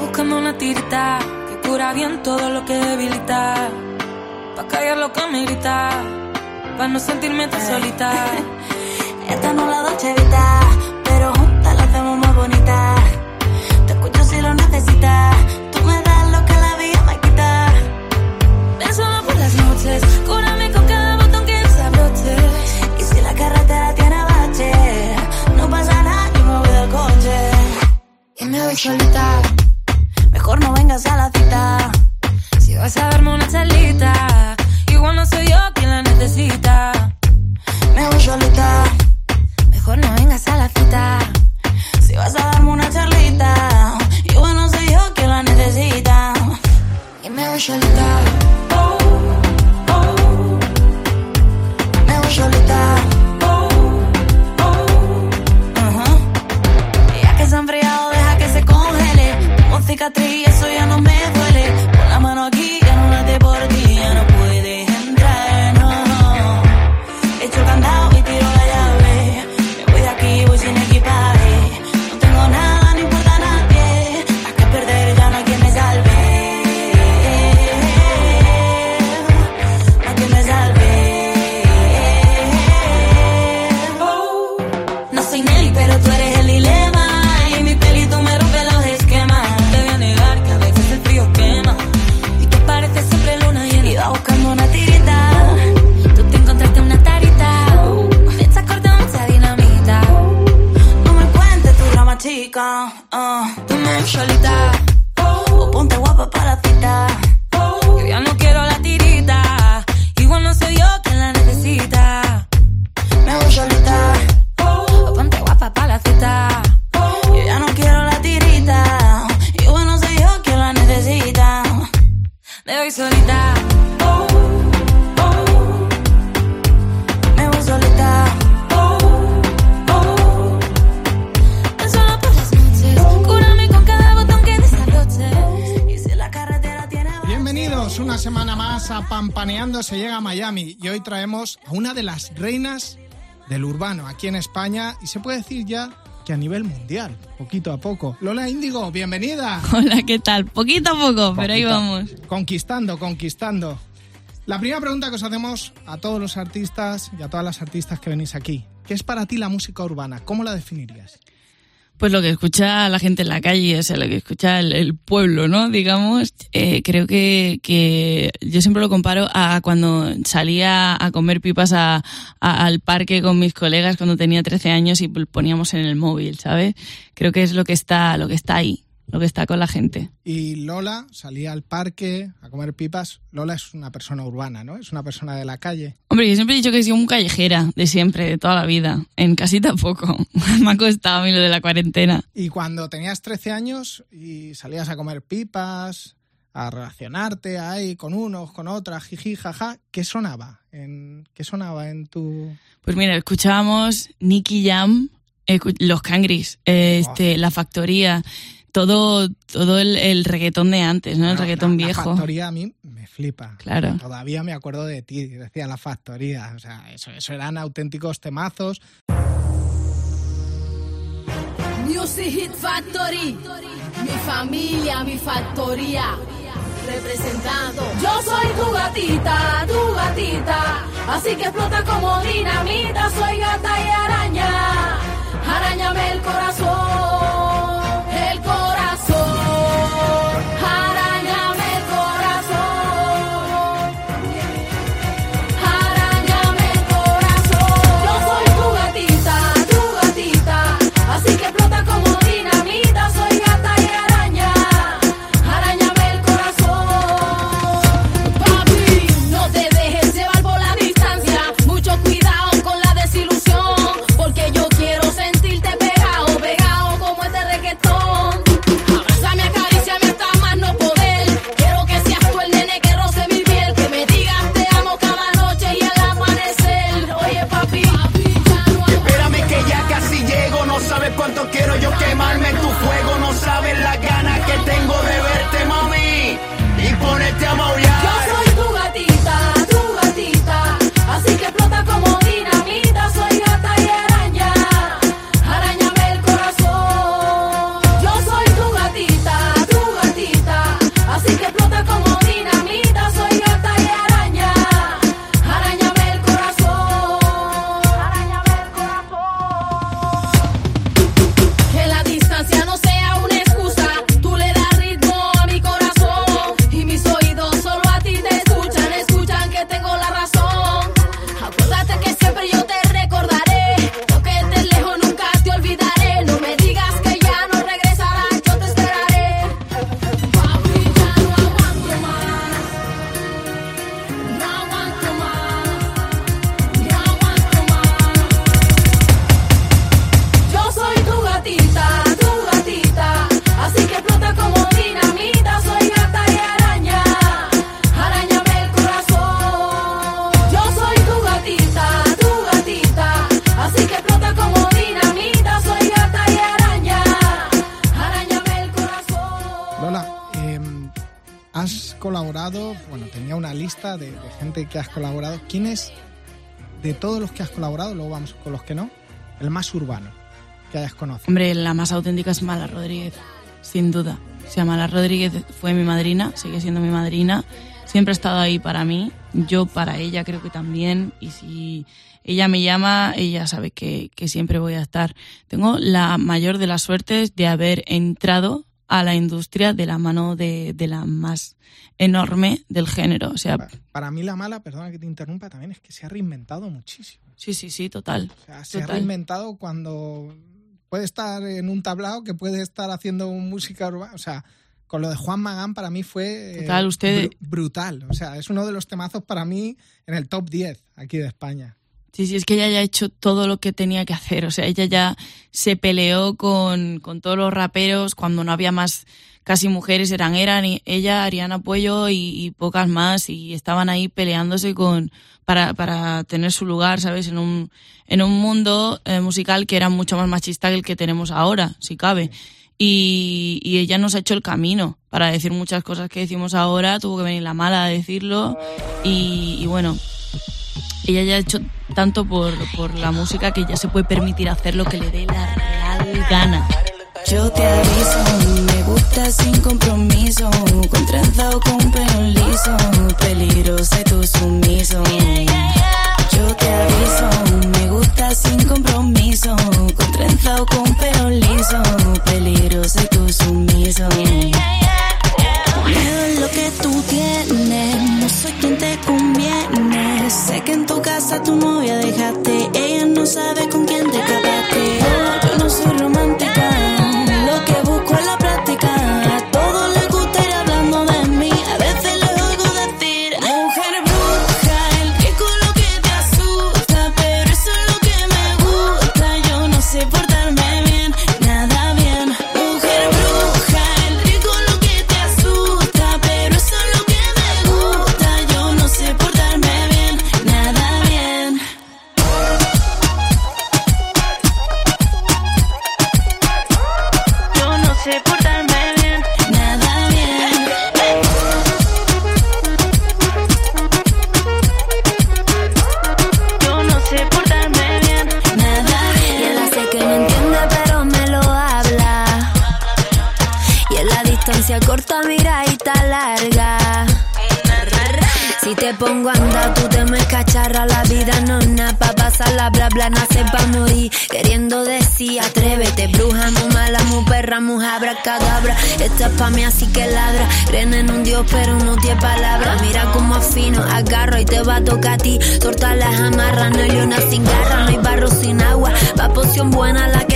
buscando una tirita que cura bien todo lo que debilita. Pa' callar lo que me grita, pa' no sentirme tan solita. Esta no la Vita, pero juntas la hacemos más bonita. Te escucho si lo necesitas. Tú me das lo que la vida me quita. Ven solo por las noches, cúrame con cada botón que desabroche. Y si la carretera tiene bache, no pasa nada, yo me voy del coche. Y me voy solita, si vas a darme una charlita. Igual no soy yo quien la necesita. Me voy solita. Mejor no vengas a la cita. Si vas a darme una charlita, y bueno, soy yo quien la necesita. Y me voy solita. Voy de aquí, voy se llega a Miami y hoy traemos a una de las reinas del urbano aquí en España y se puede decir ya que a nivel mundial, poquito a poco. Lola Índigo, bienvenida. Hola, ¿qué tal? Poquito a poco, pero ahí vamos. Conquistando, conquistando. La primera pregunta que os hacemos a todos los artistas y a todas las artistas que venís aquí. ¿Qué es para ti la música urbana? ¿Cómo la definirías? Pues lo que escucha la gente en la calle, o sea, lo que escucha el, pueblo, ¿no? Digamos, eh, creo que, que yo siempre lo comparo a cuando salía a comer pipas a- a- al parque con mis colegas cuando tenía 13 años y poníamos en el móvil, ¿sabes? Creo que es lo que está, lo que está ahí, lo que está con la gente. Y Lola salía al parque a comer pipas. Lola es una persona urbana, ¿no? Es una persona de la calle. Hombre, yo siempre he dicho que he sido un callejera, de siempre, de toda la vida. En casita poco. Me ha costado a mí lo de la cuarentena. Y cuando tenías 13 años y salías a comer pipas, a relacionarte ahí con unos, con otras, jiji, jaja, ¿qué sonaba? En, ¿Qué sonaba en tu...? Pues mira, escuchábamos Nicky Jam, Los Cangris, este, La Factoría, todo, todo el, el reggaetón de antes, ¿no? El reggaetón la, viejo. La factoría a mí me flipa. Claro. Todavía me acuerdo de ti, decía la factoría. O sea, eso, eso eran auténticos temazos. Music Hit Factory, mi familia, mi factoría, representando. Yo soy tu gatita, tu gatita, así que explota como dinamita. Soy gata y araña, arañame el corazón, colaborado, bueno, tenía una lista de, de gente que has colaborado. ¿Quién es, de todos los que has colaborado, luego vamos con los que no, el más urbano que hayas conocido? Hombre, la más auténtica es Mala Rodríguez, sin duda. O sea, Mala Rodríguez fue mi madrina, sigue siendo mi madrina. Siempre ha estado ahí para mí, yo para ella creo que también. Y si ella me llama, ella sabe que, que siempre voy a estar. Tengo la mayor de las suertes de haber entrado a la industria de la mano de, de la más enorme del género. O sea, Pa- Para mí la mala, perdona que te interrumpa, también es que se ha reinventado muchísimo. sí, sí, sí, total. O sea, se ha reinventado cuando puede estar en un tablao, que puede estar haciendo música urbana. O sea, con lo de Juan Magán para mí fue eh, Total, usted- brutal. O sea, es uno de los temazos para mí en el top 10 aquí de España. Sí, sí, es que ella ya ha hecho todo lo que tenía que hacer. O sea, ella ya se peleó con, con todos los raperos cuando no había más casi mujeres. Eran, eran y- ella, Ariana Puello y, y pocas más. Y estaban ahí peleándose con, para, para tener su lugar, ¿sabes? En un, en un mundo eh, musical que era mucho más machista que el que tenemos ahora, si cabe. Y, y ella nos ha hecho el camino para decir muchas cosas que decimos ahora. Tuvo que venir la mala a decirlo. Y, y bueno, ella ya ha hecho tanto por, por la música que ya se puede permitir hacer lo que le dé la real gana. Yo te aviso, me gusta sin compromiso, con trenza o con pelo liso, peligroso y tu sumiso. Yo te aviso, me gusta sin compromiso, con trenza o con pelo liso, peligroso y tu sumiso. Es lo que tú tienes, no soy. Sé que en tu casa tu novia dejaste, pongo a andar, tú te me cacharra. La vida no es nada pa' pasarla, bla bla, nace pa' morir. Queriendo decir, atrévete, bruja, muy mala, muy perra, muy cadabra. Esta es pa' mí, así que ladra. Creen en un dios, pero no tiene palabra. Mira como afino, agarro y te va a tocar a ti. Torta las amarras, no hay luna sin garra, no hay barro sin agua. Pa' poción buena la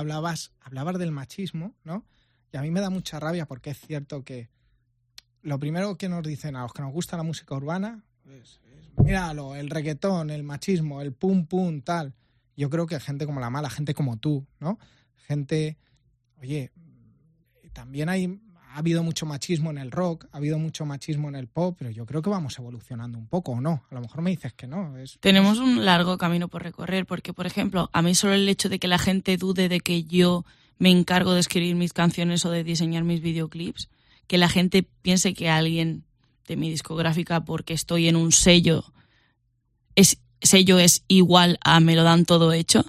hablabas, hablabas del machismo, ¿no? Y a mí me da mucha rabia porque es cierto que lo primero que nos dicen a los que nos gusta la música urbana es, es, míralo, el reggaetón, el machismo, el pum pum, tal. Yo creo que gente como la mala, gente como tú, ¿no? Gente, oye, también hay, ha habido mucho machismo en el rock, ha habido mucho machismo en el pop, pero yo creo que vamos evolucionando un poco, ¿o no? A lo mejor me dices que no. Tenemos un largo camino por recorrer, porque, por ejemplo, a mí solo el hecho de que la gente dude de que yo me encargo de escribir mis canciones o de diseñar mis videoclips, que la gente piense que alguien de mi discográfica, porque estoy en un sello, es, sello es igual a me lo dan todo hecho.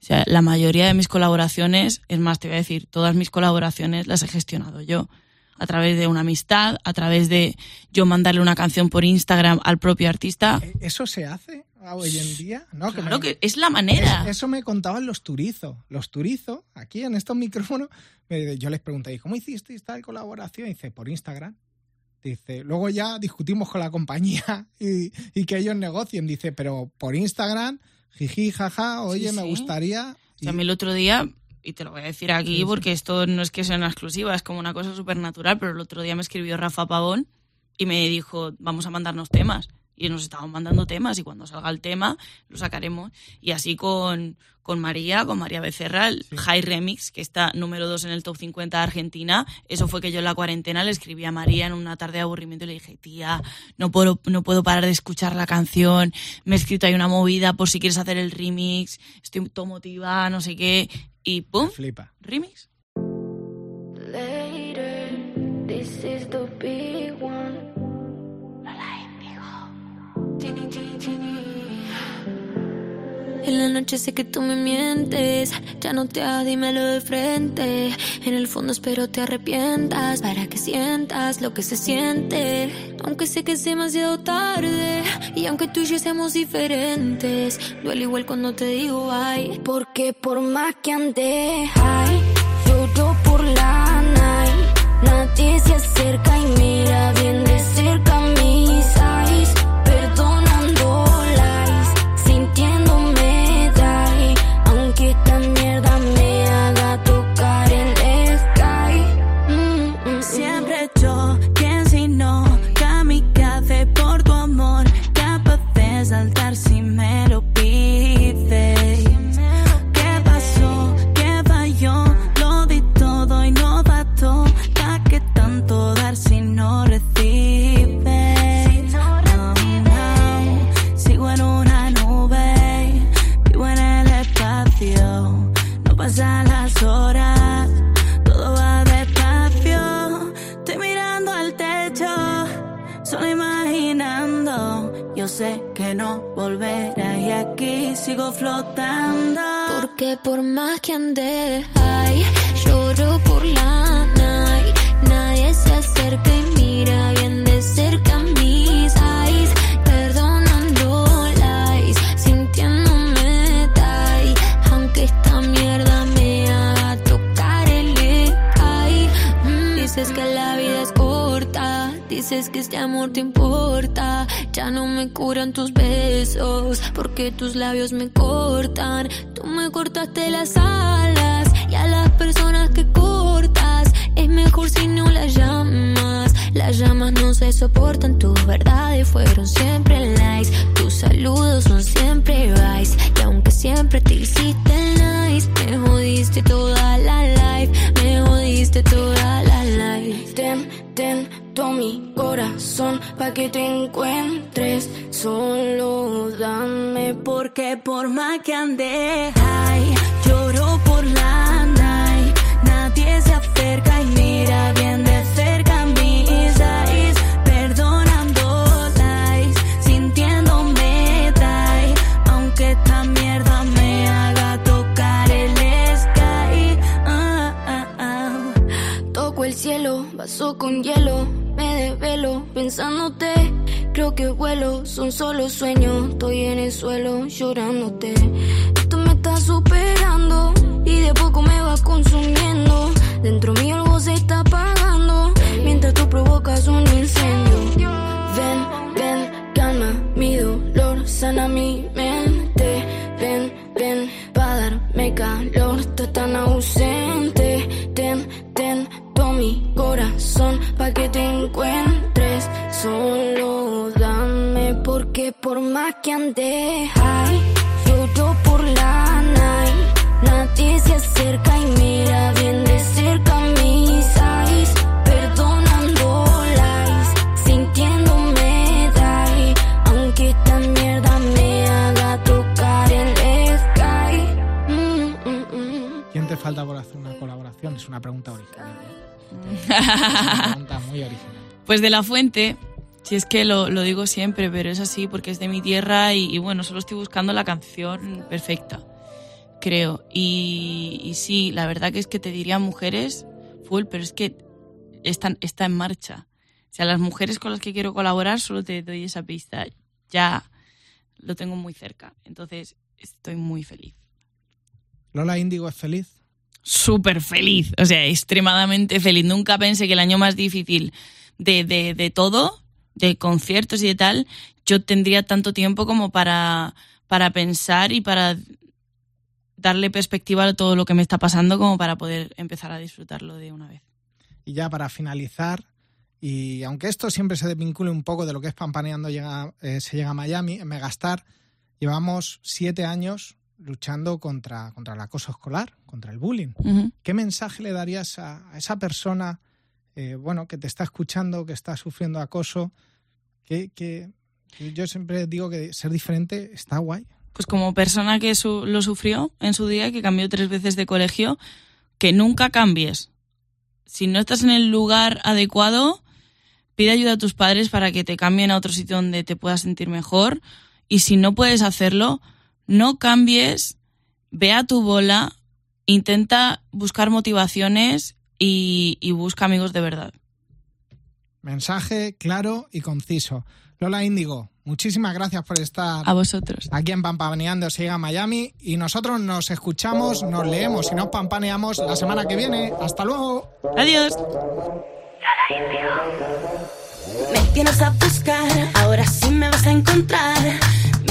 O sea, la mayoría de mis colaboraciones, es más, te voy a decir, todas mis colaboraciones las he gestionado yo. A través de una amistad, a través de yo mandarle una canción por Instagram al propio artista. ¿E-, ¿Eso se hace hoy en día? No, claro que, es la manera. Eso, me contaban los turizos. Los turizos, aquí en estos micrófonos, yo les pregunté, ¿cómo hiciste esta colaboración? Y dice, por Instagram. Dice, luego ya discutimos con la compañía y, y que ellos negocien. Dice, pero por Instagram jiji, jaja, oye, me gustaría... a mí el otro día, y te lo voy a decir aquí porque esto no es que sea una exclusiva, es como una cosa súper natural, pero el otro día me escribió Rafa Pavón y me dijo, vamos a mandarnos temas y nos estamos mandando temas y cuando salga el tema lo sacaremos. Y así con, con María, con María Becerra, el High Remix, que está número 2 en el top 50 de Argentina. Eso fue que yo en la cuarentena le escribí a María en una tarde de aburrimiento y le dije, tía, no puedo, no puedo parar de escuchar la canción, me he escrito ahí una movida por si quieres hacer el remix, estoy todo motivada, no sé qué. Y ¡pum! Flipa. Remix. this is the En la noche sé que tú me mientes, ya no te hagas, dímelo de frente. En el fondo espero te arrepientas para que sientas lo que se siente. Aunque sé que es demasiado tarde y aunque tú y yo seamos diferentes, duele igual cuando te digo ay. Porque por más que ande, ay, lloro por la night. Nadie se acerca y mira bien sé que no volverás y aquí sigo flotando. Porque por más que ande, ay, lloro por la night. Nadie se acerca y mira bien de cerca que este amor te importa ya no me curan tus besos, porque tus labios me cortan. Tú me cortaste las alas y a las personas que cortas es mejor si no las llamas. Las llamas no se soportan, que te encuentres. Solo dame porque por más que ande, ay, lloro por la night. Nadie se acerca y mira bien de cerca mis eyes. Perdonando lies, sintiéndome die. Aunque esta mierda me haga tocar el sky. Ah, ah, ah. Toco el cielo, vaso con hielo me desvelo pensándote. Creo que vuelo, son solo sueños. Estoy en el suelo llorándote. Esto me está superando y de poco me va consumiendo. Dentro mío algo se está apagando mientras tú provocas un incendio. Ven, ven, calma mi dolor, sana mi mente. Ven, ven, para darme calor, estás tan ausente. pa' que te encuentres solo. Dame porque por más que ande high, yo por la night. Nadie se acerca y mira bien de cerca mis eyes. Perdonando lies, sintiéndome die. Aunque esta mierda me haga tocar el sky. Mm, mm, mm. ¿Quién te falta por hacer una colaboración? Es una pregunta original. Es una pregunta muy original. Pues de la fuente, si es que lo, lo digo siempre, pero es así porque es de mi tierra y, y bueno, solo estoy buscando la canción perfecta, creo. Y, y sí, la verdad que es que te diría mujeres full, pero es que está, está en marcha. O sea, las mujeres con las que quiero colaborar solo te doy esa pista. Ya lo tengo muy cerca. Entonces estoy muy feliz. ¿Lola Índigo es feliz? Súper feliz, o sea, extremadamente feliz. Nunca pensé que el año más difícil de, de, de todo, de conciertos y de tal, yo tendría tanto tiempo como para, para pensar y para darle perspectiva a todo lo que me está pasando como para poder empezar a disfrutarlo de una vez. Y ya para finalizar, y aunque esto siempre se desvincule un poco de lo que es Pampaneando llega, eh, se llega a Miami, en Megastar, llevamos siete años luchando contra, contra el acoso escolar, contra el bullying. ¿Qué mensaje le darías a, a esa persona eh, bueno, que te está escuchando, que está sufriendo acoso? Que, que- que yo siempre digo que ser diferente está guay. Pues como persona que su- lo sufrió en su día, que cambió tres veces de colegio, que nunca cambies. Si no estás en el lugar adecuado, pide ayuda a tus padres para que te cambien a otro sitio donde te puedas sentir mejor. Y si no puedes hacerlo, no cambies, ve a tu bola, intenta buscar motivaciones y, y busca amigos de verdad. Mensaje claro y conciso. Lola Índigo, muchísimas gracias por estar A vosotros. aquí en Pampaneando se llega a Miami y nosotros nos escuchamos, nos leemos y nos pampaneamos la semana que viene. Hasta luego. Adiós. Me tienes a buscar, ahora sí me vas a encontrar.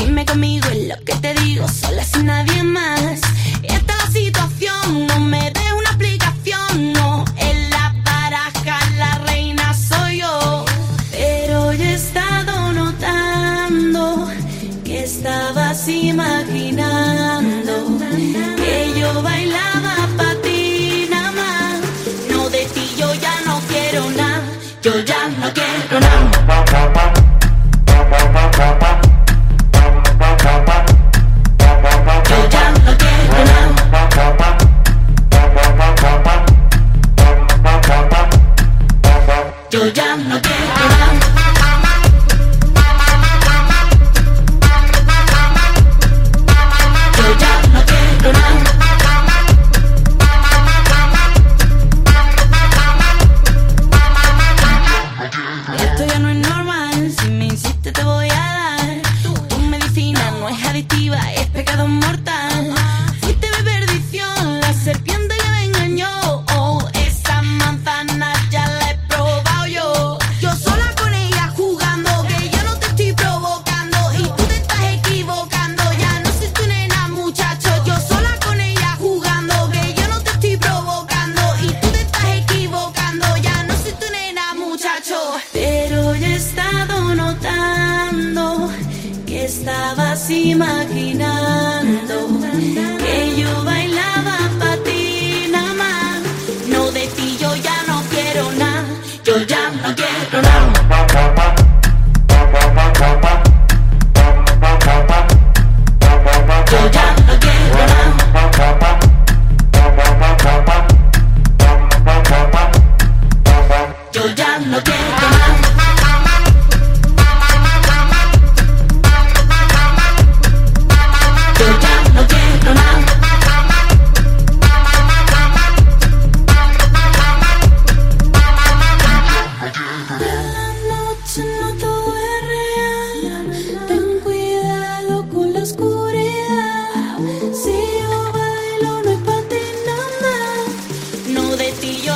Dime conmigo en lo que te digo, sola sin nadie más. Esta es situación, no me des una explicación, no. En la baraja la reina soy yo. Pero yo he estado notando que estabas imaginando pecado mortal.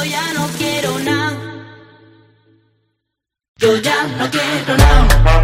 Yo ya no quiero nada. Yo ya no quiero nada.